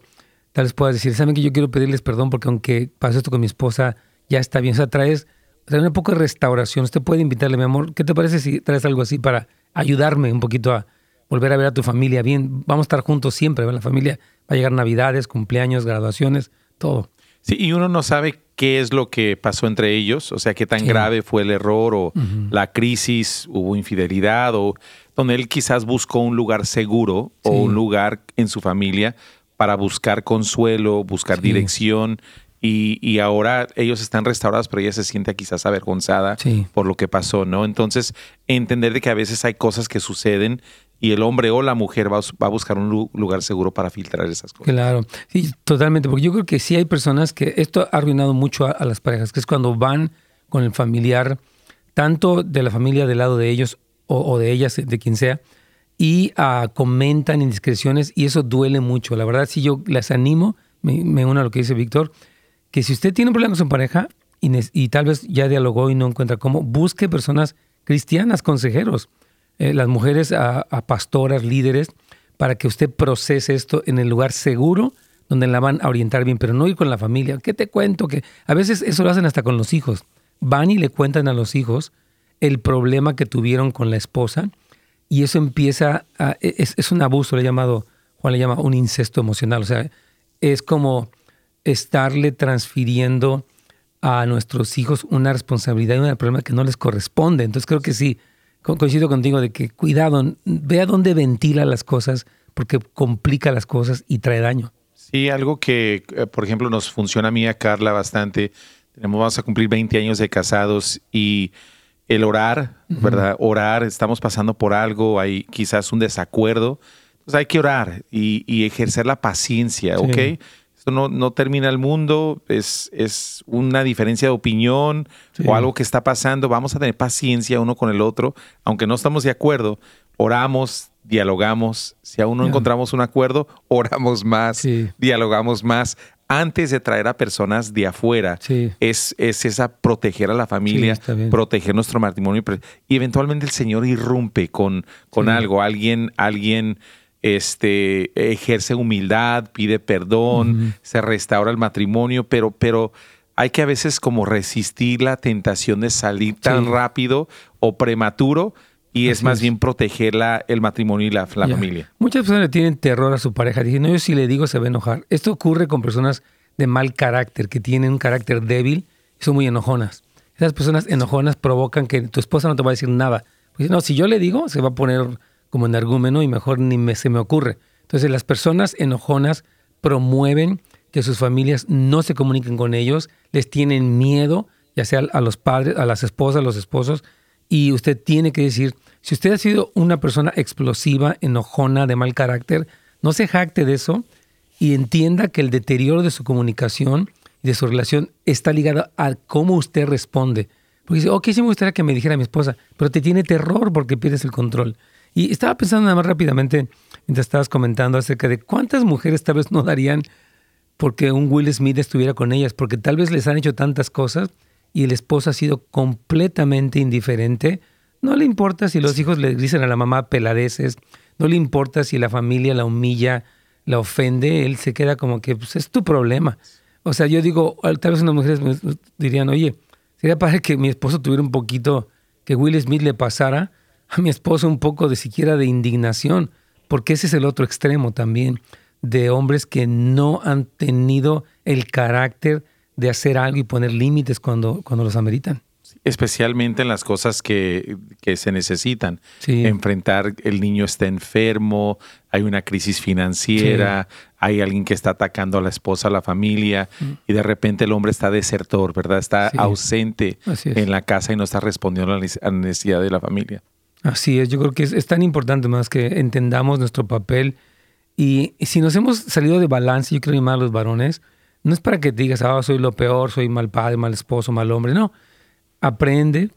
Tal vez puedas decir, ¿saben que yo quiero pedirles perdón porque aunque pasó esto con mi esposa, ya está bien? O sea, traes, traes un poco de restauración. Usted puede invitarle, mi amor, ¿qué te parece si traes algo así para ayudarme un poquito a volver a ver a tu familia bien? Vamos a estar juntos siempre, la familia va a llegar navidades, cumpleaños, graduaciones, todo. Sí, y uno no sabe qué es lo que pasó entre ellos, o sea, qué tan grave fue el error o la crisis, hubo infidelidad o donde él quizás buscó un lugar seguro o un lugar en su familia para buscar consuelo, buscar dirección. Y, y, ahora ellos están restaurados, pero ella se siente quizás avergonzada por lo que pasó, ¿no? Entonces, entender de que a veces hay cosas que suceden y el hombre o la mujer va, a buscar un lugar seguro para filtrar esas cosas. Claro, sí, totalmente, porque yo creo que sí hay personas que esto ha arruinado mucho a, las parejas, que es cuando van con el familiar, tanto de la familia del lado de ellos o, de ellas, de quien sea, y uh, comentan indiscreciones y eso duele mucho. La verdad, sí, yo les animo, me, me uno a lo que dice Víctor, que si usted tiene problemas en pareja y, y tal vez ya dialogó y no encuentra cómo, busque personas cristianas, consejeros eh, las mujeres a, pastoras, líderes, para que usted procese esto en el lugar seguro donde la van a orientar bien, pero no ir con la familia. ¿Qué te cuento? Que a veces eso lo hacen hasta con los hijos. Van y le cuentan a los hijos el problema que tuvieron con la esposa y eso empieza a, e, es, un abuso, le he llamado, Juan le llama un incesto emocional, o sea, es como estarle transfiriendo a nuestros hijos una responsabilidad y un problema que no les corresponde. Entonces creo que sí, coincido contigo de que cuidado, vea dónde ventila las cosas porque complica las cosas y trae daño. Sí, algo que, eh, por ejemplo, nos funciona a mí, a Carla, bastante. Tenemos, vamos a cumplir 20 años de casados y el orar, ¿verdad? Orar, estamos pasando por algo, hay quizás un desacuerdo. Entonces hay que orar y, ejercer la paciencia, ¿ok? No, no termina el mundo, es, es una diferencia de opinión o algo que está pasando. Vamos a tener paciencia uno con el otro, aunque no estamos de acuerdo, oramos, dialogamos. Si aún no encontramos un acuerdo, oramos más, dialogamos más. Antes de traer a personas de afuera, es, es esa proteger a la familia, proteger nuestro matrimonio. Y eventualmente el Señor irrumpe con, con algo, alguien, alguien este, ejerce humildad, pide perdón, se restaura el matrimonio, pero, pero hay que a veces como resistir la tentación de salir tan rápido o prematuro y es más bien proteger el matrimonio y la, familia. Muchas personas le tienen terror a su pareja, dicen, no, yo si le digo se va a enojar. Esto ocurre con personas de mal carácter, que tienen un carácter débil y son muy enojonas. Esas personas enojonas provocan que tu esposa no te va a decir nada. Pues, no, si yo le digo, se va a poner como argumento y mejor ni me, se me ocurre. Entonces las personas enojonas promueven que sus familias no se comuniquen con ellos, les tienen miedo, ya sea a los padres, a las esposas, a los esposos, y usted tiene que decir, si usted ha sido una persona explosiva, enojona, de mal carácter, no se jacte de eso y entienda que el deterioro de su comunicación y de su relación está ligado a cómo usted responde. Porque dice, ok, sí me gustaría que me dijera mi esposa, pero te tiene terror porque pierdes el control. Y estaba pensando nada más rápidamente, mientras estabas comentando acerca de cuántas mujeres tal vez no darían porque un Will Smith estuviera con ellas, porque tal vez les han hecho tantas cosas y el esposo ha sido completamente indiferente. No le importa si los hijos le dicen a la mamá peladeces, no le importa si la familia la humilla, la ofende, él se queda como que pues, es tu problema. O sea, yo digo, tal vez unas mujeres dirían, oye, sería para que mi esposo tuviera un poquito, que Will Smith le pasara a mi esposo un poco de siquiera de indignación, porque ese es el otro extremo también, de hombres que no han tenido el carácter de hacer algo y poner límites cuando, cuando los ameritan. Especialmente en las cosas que, se necesitan. Enfrentar, el niño está enfermo, hay una crisis financiera, hay alguien que está atacando a la esposa, a la familia, mm. y de repente el hombre está desertor, ¿verdad? Está ausente en la casa y no está respondiendo a la necesidad de la familia. Así es, yo creo que es, tan importante más que entendamos nuestro papel. Y, si nos hemos salido de balance, yo creo que más los varones, no es para que digas, ah, soy lo peor, soy mal padre, mal esposo, mal hombre. No. Aprende,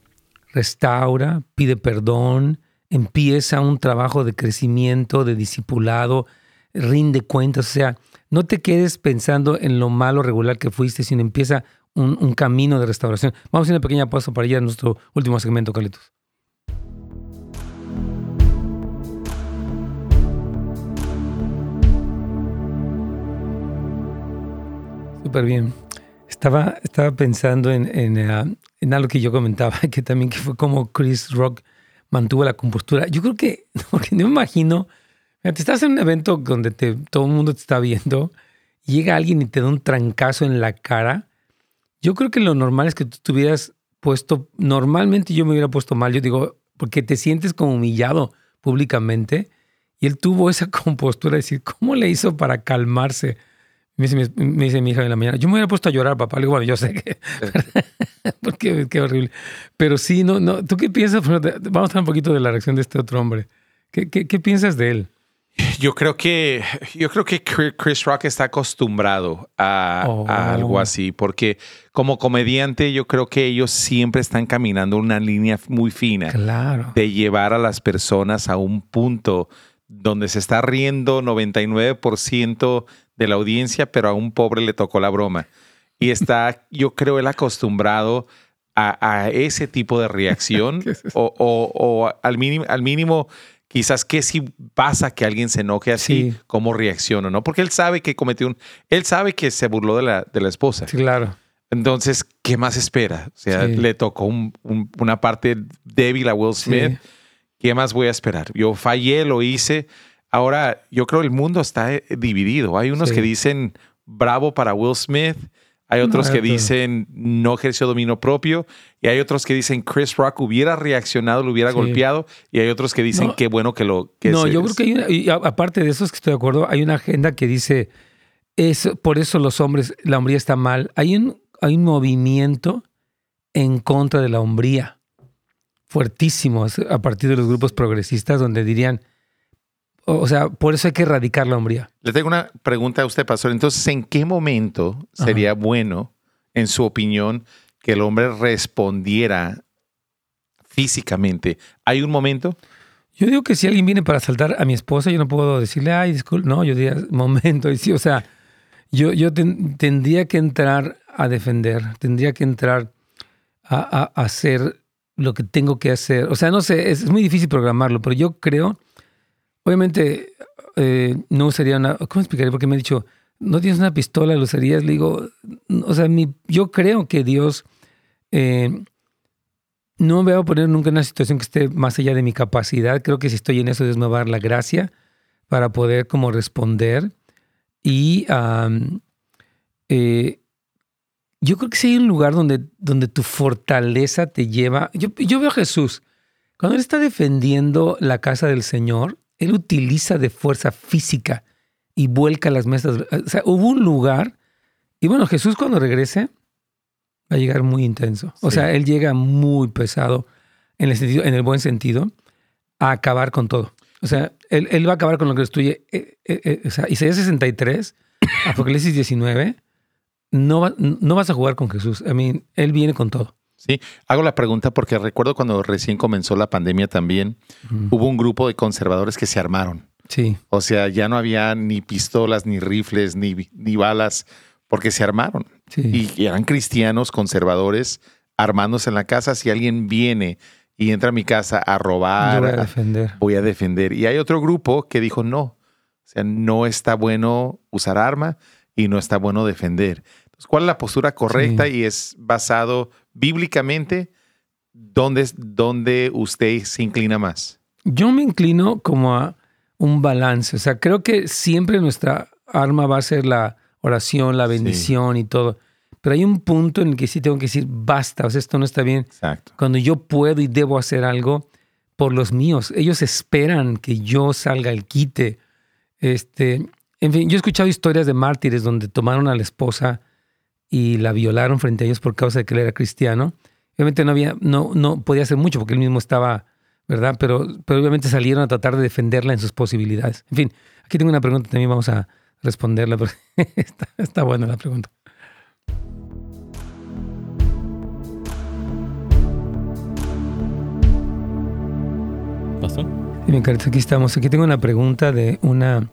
restaura, pide perdón, empieza un trabajo de crecimiento, de discipulado, rinde cuentas. O sea, no te quedes pensando en lo malo regular que fuiste, sino empieza un, camino de restauración. Vamos a hacer una pequeña pausa para ir a nuestro último segmento, Carlitos. Bien. Estaba, estaba pensando en, en, eh, algo que yo comentaba, que también que fue como Chris Rock mantuvo la compostura. Yo creo que, porque no me imagino, te estás en un evento donde te, todo el mundo te está viendo, llega alguien y te da un trancazo en la cara. Yo creo que lo normal es que tú tuvieras puesto, normalmente yo me hubiera puesto mal, yo digo, porque te sientes como humillado públicamente. Y él tuvo esa compostura de decir, ¿cómo le hizo para calmarse? Me dice, mi hija en la mañana, yo me hubiera puesto a llorar, papá. Le digo, bueno, yo sé que. Porque qué horrible. Pero sí, no, no. ¿Tú qué piensas? Vamos a hablar un poquito de la reacción de este otro hombre. ¿Qué, qué, qué piensas de él? Yo creo que yo creo que Chris Rock está acostumbrado a, a, algo oh. así, porque como comediante yo creo que ellos siempre están caminando una línea muy fina claro. de llevar a las personas a un punto donde se está riendo 99% de la audiencia, pero a un pobre le tocó la broma. Y está, yo creo, él acostumbrado a, ese tipo de reacción o, al, mínimo, al mínimo, quizás que si pasa que alguien se enoje así, cómo reacciona, ¿no? Porque él sabe que cometió un, él sabe que se burló de la, de la esposa. Sí, claro. Entonces, ¿qué más espera? O sea, le tocó una parte débil a Will Smith. ¿Qué más voy a esperar? Yo fallé, lo hice Ahora, yo creo que el mundo está eh, dividido. Hay unos que dicen bravo para Will Smith, hay otros que dicen no ejerció dominio propio y hay otros que dicen Chris Rock hubiera reaccionado, lo hubiera golpeado y hay otros que dicen qué bueno que lo... Que no, yo creo que hay una, y aparte de eso es que estoy de acuerdo, hay una agenda que dice, es, por eso los hombres, la hombría está mal. Hay un, hay un movimiento en contra de la hombría fuertísimo a partir de los grupos progresistas donde dirían, o sea, por eso hay que erradicar la hombría. Le tengo una pregunta a usted, pastor. Entonces, ¿en qué momento sería bueno, en su opinión, que el hombre respondiera físicamente? ¿Hay un momento? Yo digo que si alguien viene para asaltar a mi esposa, yo no puedo decirle, ay, disculpe. No, yo diría, momento. Y sí, o sea, yo, yo tendría que entrar a defender, tendría que entrar a, hacer lo que tengo que hacer. O sea, no sé, es muy difícil programarlo, pero yo creo Obviamente, eh, no usaría una. ¿Cómo explicaré? Porque me ha dicho, no tienes una pistola, lo usarías. Le digo, o sea, yo creo que Dios eh, no me va a poner nunca en una situación que esté más allá de mi capacidad. Creo que si estoy en eso, Dios me va a dar la gracia para poder como responder. Y eh, yo creo que si hay un lugar donde, donde tu fortaleza te lleva. Yo, yo veo a Jesús. Cuando Él está defendiendo la casa del Señor, él utiliza de fuerza física y vuelca las mesas. O sea, hubo un lugar, y bueno, Jesús cuando regrese va a llegar muy intenso. O sea, él llega muy pesado en el, sentido, en el buen sentido a acabar con todo. O sea, él, él va a acabar con lo que destruye. Eh, eh, eh, o sea, Isaías 63, Apocalipsis 19, no, no vas a jugar con Jesús. I mean, él viene con todo. Sí, hago la pregunta porque recuerdo cuando recién comenzó la pandemia también, hubo un grupo de conservadores que se armaron. Sí. O sea, ya no había ni pistolas, ni rifles, ni, ni balas, porque se armaron. Sí. Y eran cristianos conservadores armándose en la casa. Si alguien viene y entra a mi casa a robar, voy a defender. voy a defender. Y hay otro grupo que dijo no. O sea, no está bueno usar arma y no está bueno defender. Entonces, ¿cuál es la postura correcta? Sí. Y es basado bíblicamente. ¿Dónde, ¿Dónde usted se inclina más? Yo me inclino como a un balance. O sea, creo que siempre nuestra arma va a ser la oración, la bendición y todo. Pero hay un punto en el que sí tengo que decir, basta, o sea, esto no está bien. Exacto. Cuando yo puedo y debo hacer algo por los míos. Ellos esperan que yo salga el quite. Este, en fin, yo he escuchado historias de mártires donde tomaron a la esposa y la violaron frente a ellos por causa de que él era cristiano. Obviamente no había, no, no podía hacer mucho porque él mismo estaba, ¿verdad? Pero, pero obviamente salieron a tratar de defenderla en sus posibilidades. En fin, aquí tengo una pregunta, también vamos a responderla, pero está, está buena la pregunta. ¿Pasó? Bien, Carlitos, aquí estamos. Aquí tengo una pregunta de una,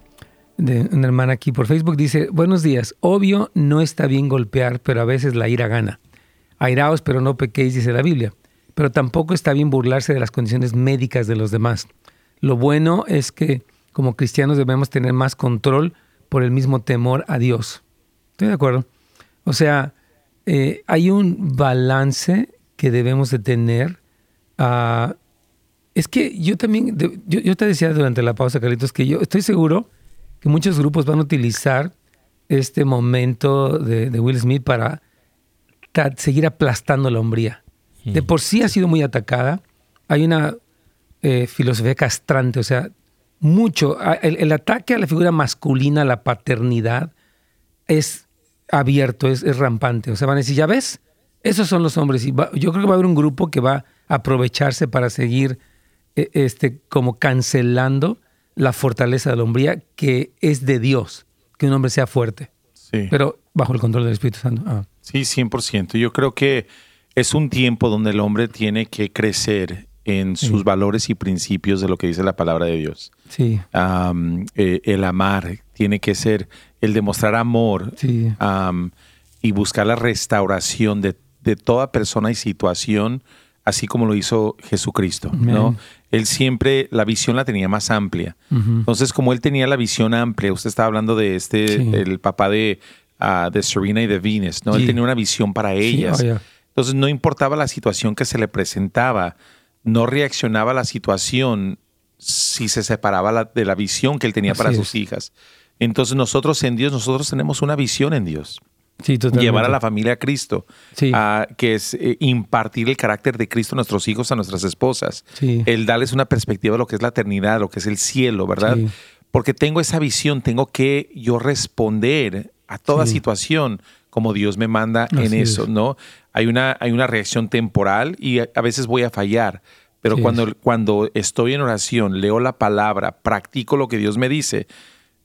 de una hermana aquí por Facebook. Dice, buenos días. Obvio, no está bien golpear, pero a veces la ira gana. Airaos, pero no pequéis, dice la Biblia. Pero tampoco está bien burlarse de las condiciones médicas de los demás. Lo bueno es que como cristianos debemos tener más control por el mismo temor a Dios. Estoy de acuerdo. O sea, eh, hay un balance que debemos de tener. ah, es que yo también, yo te decía durante la pausa, Carlitos, que yo estoy seguro que muchos grupos van a utilizar este momento de, de Will Smith para seguir aplastando la hombría. De por sí ha sido muy atacada. Hay una eh, filosofía castrante, o sea, mucho. El, el ataque a la figura masculina, a la paternidad, es abierto, es, es rampante. O sea, van a decir, ya ves, esos son los hombres. Y va- yo creo que va a haber un grupo que va a aprovecharse para seguir eh, este, como cancelando la fortaleza de la hombría que es de Dios, que un hombre sea fuerte, Sí. pero bajo el control del Espíritu Santo. Ah, Sí, 100%. Yo creo que es un tiempo donde el hombre tiene que crecer en sus valores y principios de lo que dice la palabra de Dios. sí, eh, el amar tiene que ser el demostrar amor sí, y buscar la restauración de, de toda persona y situación, así como lo hizo Jesucristo. ¿no? Él siempre, la visión la tenía más amplia. Entonces, como él tenía la visión amplia, usted estaba hablando de este, Sí. el papá de, ah, de Serena y de Venus, ¿no? Él tenía una visión para ellas. oh, yeah. Entonces, no importaba la situación que se le presentaba, no reaccionaba a la situación si se separaba la- de la visión que él tenía Así para es. sus hijas. Entonces, nosotros en Dios, nosotros tenemos una visión en Dios. Sí. Llevar a la familia a Cristo, Sí. ah, que es eh, impartir el carácter de Cristo a nuestros hijos, a nuestras esposas. Sí. El darles una perspectiva de lo que es la eternidad, lo que es el cielo, ¿verdad? Porque tengo esa visión, tengo que yo responder a toda situación como Dios me manda en eso, es. ¿no? Hay una, hay una reacción temporal y a, a veces voy a fallar, pero cuando, cuando estoy en oración, leo la palabra, practico lo que Dios me dice,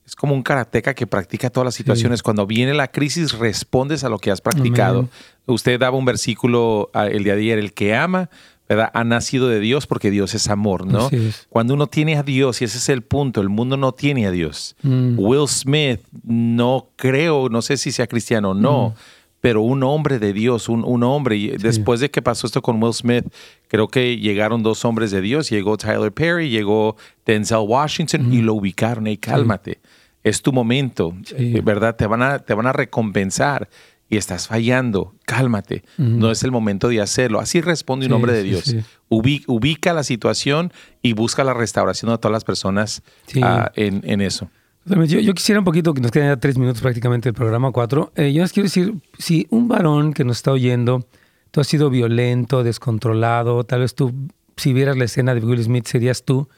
es como un karateca que practica todas las situaciones. Cuando viene la crisis, respondes a lo que has practicado. Amén. Usted daba un versículo ah, el día de ayer, el que ama, ¿verdad? Ha nacido de Dios porque Dios es amor, ¿no? Es. Cuando uno tiene a Dios, y ese es el punto, el mundo no tiene a Dios. Mm. Will Smith, no creo, no sé si sea cristiano o no, pero un hombre de Dios, un, un hombre. Y Después de que pasó esto con Will Smith, creo que llegaron dos hombres de Dios. Llegó Tyler Perry, llegó Denzel Washington y lo ubicaron. Hey, cálmate. Es tu momento, Sí. eh, ¿verdad? Te van, a, te van a recompensar y estás fallando. Cálmate. No es el momento de hacerlo. Así responde un Sí, hombre de Dios. sí. Ubi- ubica la situación y busca la restauración de todas las personas ah, en, en eso. Yo quisiera un poquito, que nos quedan ya tres minutos prácticamente del programa cuatro. Eh, yo les quiero decir, si un varón que nos está oyendo, tú has sido violento, descontrolado, tal vez tú, si vieras la escena de Will Smith, serías tú.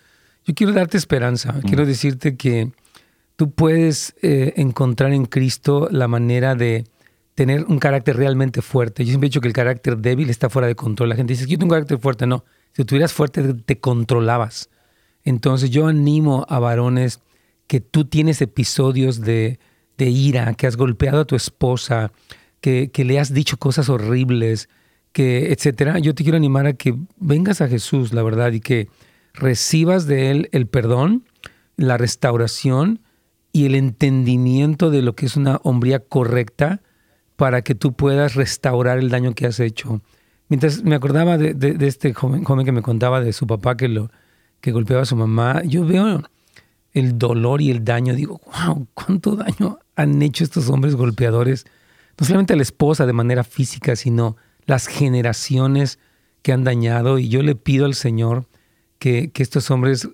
Yo quiero darte esperanza. Quiero decirte que tú puedes eh, encontrar en Cristo la manera de tener un carácter realmente fuerte. Yo siempre he dicho que el carácter débil está fuera de control. La gente dice, yo tengo un carácter fuerte. No, si tuvieras fuerte te controlabas. Entonces yo animo a varones que tú tienes episodios de, ira, que has golpeado a tu esposa, que, que, le has dicho cosas horribles, que etcétera. Yo te quiero animar a que vengas a Jesús, la verdad, y que recibas de Él el perdón, la restauración y el entendimiento de lo que es una hombría correcta para que tú puedas restaurar el daño que has hecho. Mientras me acordaba de, este joven, que me contaba de su papá que, lo, que golpeaba a su mamá, yo veo el dolor y el daño. Digo, wow, cuánto daño han hecho estos hombres golpeadores, no solamente a la esposa de manera física, sino las generaciones que han dañado. Y yo le pido al Señor que, estos hombres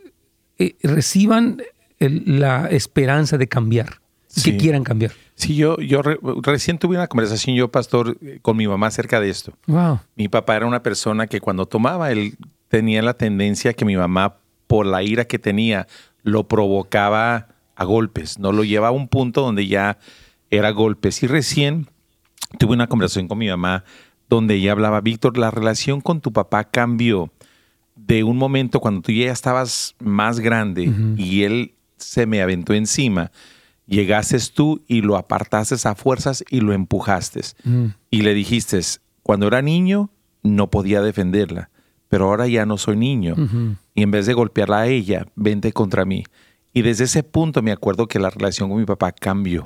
eh, reciban la esperanza de cambiar, que quieran cambiar. Sí, yo, yo recién tuve una conversación yo, pastor, eh, con mi mamá acerca de esto. Wow. Mi papá era una persona que cuando tomaba, él tenía la tendencia que mi mamá, por la ira que tenía, lo provocaba a golpes, no lo llevaba a un punto donde ya era golpes. Y recién tuve una conversación con mi mamá donde ella hablaba, Víctor, la relación con tu papá cambió de un momento cuando tú ya estabas más grande y él se me aventó encima, llegaste tú y lo apartaste a fuerzas y lo empujaste. Mm. Y le dijiste, cuando era niño no podía defenderla, pero ahora ya no soy niño. Y en vez de golpearla a ella, vente contra mí. Y desde ese punto me acuerdo que la relación con mi papá cambió.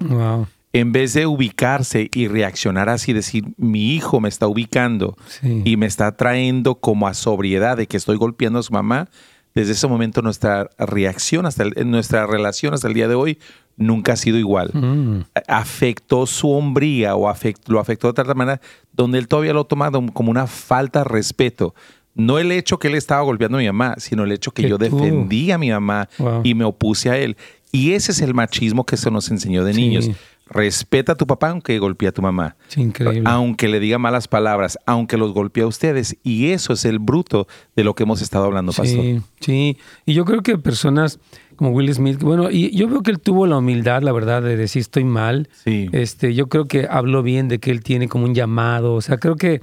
En vez de ubicarse y reaccionar así, decir, mi hijo me está ubicando y me está trayendo como a sobriedad de que estoy golpeando a su mamá, desde ese momento nuestra reacción, hasta nuestra relación hasta el día de hoy, nunca ha sido igual. Mm. Afectó su hombría o lo afectó de otra manera, donde él todavía lo ha tomado como una falta de respeto. No el hecho que él estaba golpeando a mi mamá, sino el hecho que, yo defendí a mi mamá y me opuse a él. Y ese es el machismo que se nos enseñó de niños. Respeta a tu papá aunque golpee a tu mamá. increíble. Aunque le diga malas palabras, aunque los golpee a ustedes. Y eso es el bruto de lo que hemos estado hablando, pastor. Sí, sí. Y yo creo que personas como Will Smith, bueno, y yo veo que él tuvo la humildad, la verdad, de decir estoy mal. Sí. Este, yo creo que habló bien de que él tiene como un llamado. O sea, creo que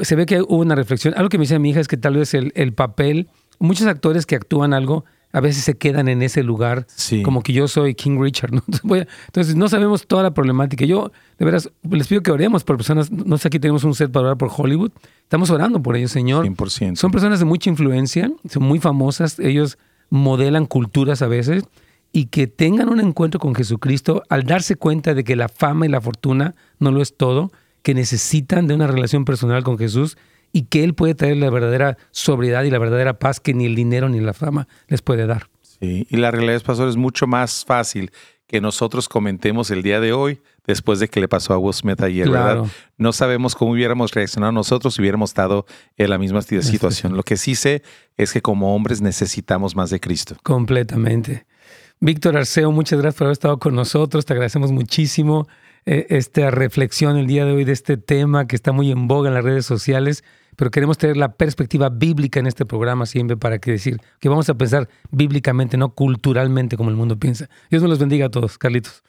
se ve que hubo una reflexión. Algo que me dice mi hija es que tal vez el, el papel, muchos actores que actúan algo, a veces se quedan en ese lugar, como que yo soy King Richard. ¿no? Entonces, no sabemos toda la problemática. Yo, de veras, les pido que oremos por personas, no sé, aquí tenemos un set para orar por Hollywood. Estamos orando por ellos, Señor. 100%. Son personas de mucha influencia, son muy famosas, ellos modelan culturas a veces, y que tengan un encuentro con Jesucristo al darse cuenta de que la fama y la fortuna no lo es todo, que necesitan de una relación personal con Jesús y que Él puede traer la verdadera sobriedad y la verdadera paz que ni el dinero ni la fama les puede dar. Sí, y la realidad, pastor, es mucho más fácil que nosotros comentemos el día de hoy después de que le pasó a Will Smith ayer, ¿verdad? No sabemos cómo hubiéramos reaccionado nosotros si hubiéramos estado en la misma situación. Lo que sí sé es que como hombres necesitamos más de Cristo. Completamente. Víctor Arceo, muchas gracias por haber estado con nosotros. Te agradecemos muchísimo eh, esta reflexión el día de hoy de este tema que está muy en boga en las redes sociales pero queremos tener la perspectiva bíblica en este programa siempre para que decir que vamos a pensar bíblicamente, no culturalmente como el mundo piensa. Dios nos los bendiga a todos, Carlitos.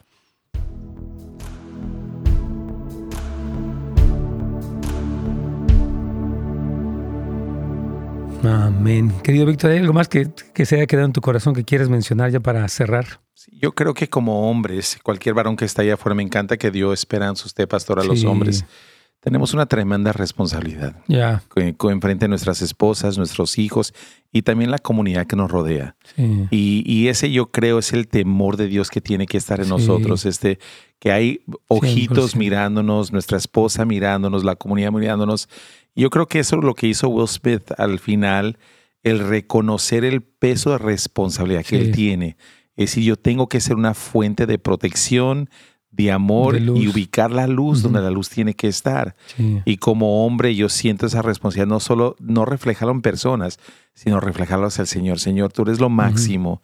Amén. Querido Víctor, ¿hay algo más que, que, se haya quedado en tu corazón que quieres mencionar ya para cerrar? yo creo que como hombres, cualquier varón que está allá afuera, me encanta que dio esperanza usted, pastor, a los hombres tenemos una tremenda responsabilidad. Ya. Enfrente a nuestras esposas, nuestros hijos y también la comunidad que nos rodea. Y, ese yo creo es el temor de Dios que tiene que estar en nosotros. Este, que hay ojitos mirándonos, nuestra esposa mirándonos, la comunidad mirándonos. Yo creo que eso es lo que hizo Will Smith al final, el reconocer el peso de responsabilidad que él tiene. Es decir, yo tengo que ser una fuente de protección, de amor y ubicar la luz donde la luz tiene que estar. Y como hombre yo siento esa responsabilidad, no solo no reflejarlo en personas, sino reflejarlo hacia el Señor. Señor, tú eres lo máximo,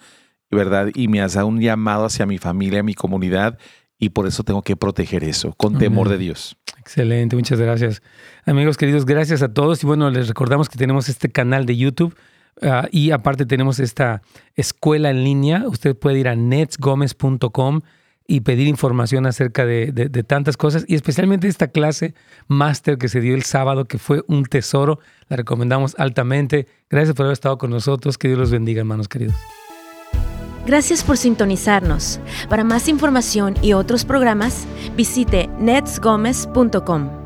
¿verdad? Y me has dado un llamado hacia mi familia, mi comunidad, y por eso tengo que proteger eso, con temor de Dios. Excelente, muchas gracias. Amigos queridos, gracias a todos. Y bueno, les recordamos que tenemos este canal de YouTube Ah, y aparte tenemos esta escuela en línea. Usted puede ir a netsgomez.com y pedir información acerca de, de, tantas cosas y especialmente esta clase máster que se dio el sábado, que fue un tesoro. La recomendamos altamente. Gracias por haber estado con nosotros. Que Dios los bendiga, hermanos queridos. Gracias por sintonizarnos. Para más información y otros programas, visite netsgomez.com.